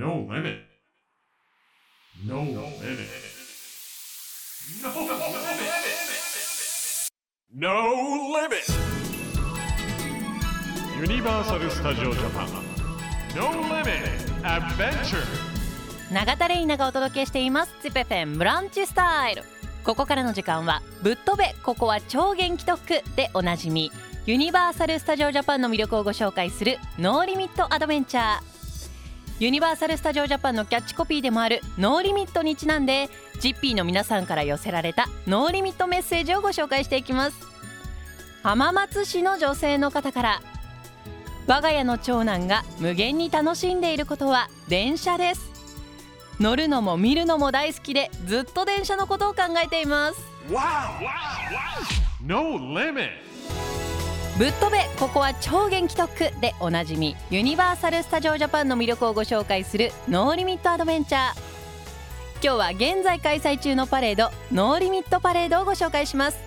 No limit. No limit. No limit. No limit. Universal Studio Japan. No limit. Adventure. 永田レイナがお届けしていますツペペンブランチスタイルここからの時間はぶっ飛べここは超元気特区でおなじみユニバーサル・スタジオ・ジャパンの魅力をご紹介するノーリミット・アドベンチャーユニバーサル・スタジオ・ジャパンのキャッチコピーでもある no limit にちなんで GP の皆さんから寄せられた no limit メッセージをご紹介していきます。浜松市の女性の方から我が家の長男が無限に楽しんでいることは電車です。乗るのも見るのも大好きでずっと電車のことを考えています。No limit. ぶっ飛べここは超元気特区でおなじみユニバーサル・スタジオ・ジャパンの魅力をご紹介する no limit adventure。今日は現在開催中のパレード no limit パレードをご紹介します。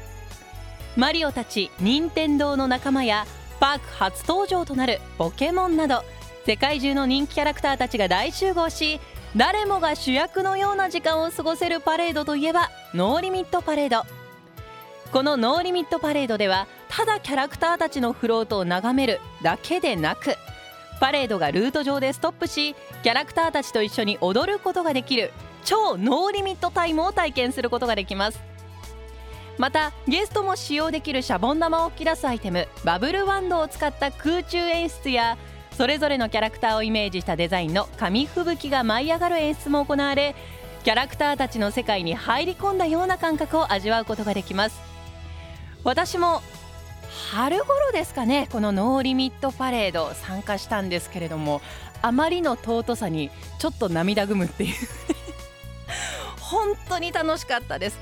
マリオたち任天堂の仲間やパーク初登場となるポケモンなど世界中の人気キャラクターたちが大集合し誰もが主役のような時間を過ごせるパレードといえば no limit パレード。この no limit パレードではただキャラクターたちのフロートを眺めるだけでなくパレードがルート上でストップしキャラクターたちと一緒に踊ることができる超 no limit タイムを体験することができます。またゲストも使用できるシャボン玉を吹き出すアイテム bubble wand を使った空中演出やそれぞれのキャラクターをイメージしたデザインの紙吹雪が舞い上がる演出も行われキャラクターたちの世界に入り込んだような感覚を味わうことができます。私も春頃ですかねこの no limit パレード参加したんですけれどもあまりの尊さにちょっと涙ぐむっていう。本当に楽しかったです。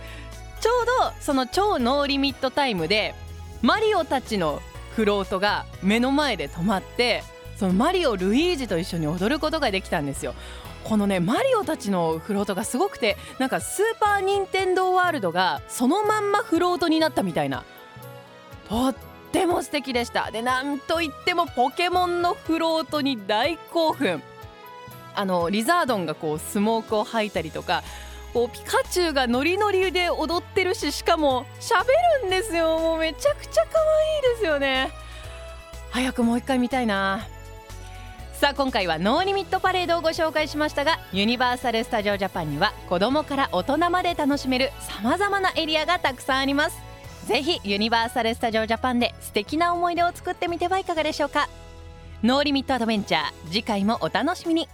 ちょうどその超 no limit タイムでマリオたちのフロートが目の前で止まってそのマリオ・ルイージと一緒に踊ることができたんですよ。このねマリオたちのフロートがすごくてなんかスーパー・ニンテンドー・ワールドがそのまんまフロートになったみたいな。とっても素敵でした。でなんといってもポケモンのフロートに大興奮。あのリザードンがこうスモークを吐いたりとかこうピカチュウがノリノリで踊ってるししかも喋るんですよ。もうめちゃくちゃ可愛いですよね。早くもう一回見たいな。さあ今回はノーリミットパレードをご紹介しましたがユニバーサル・スタジオ・ジャパンには子供から大人まで楽しめるさまざまなエリアがたくさんあります。ぜひユニバーサル・スタジオ・ジャパンで素敵な思い出を作ってみてはいかがでしょうか。 no limit adventure 次回もお楽しみに。